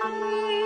Música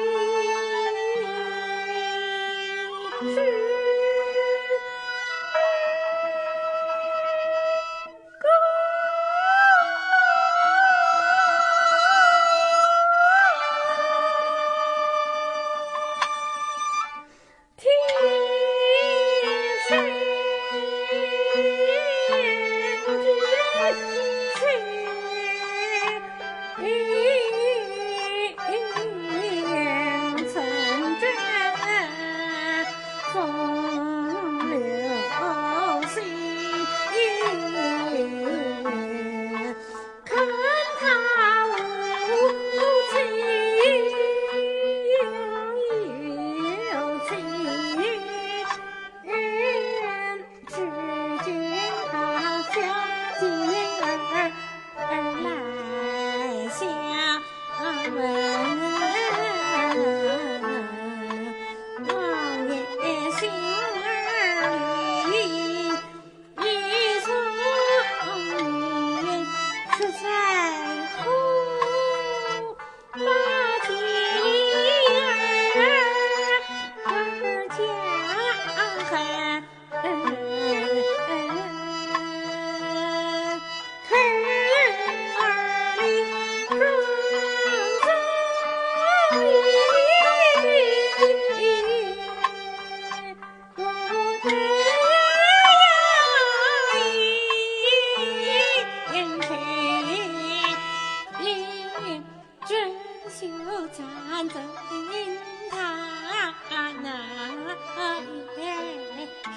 来。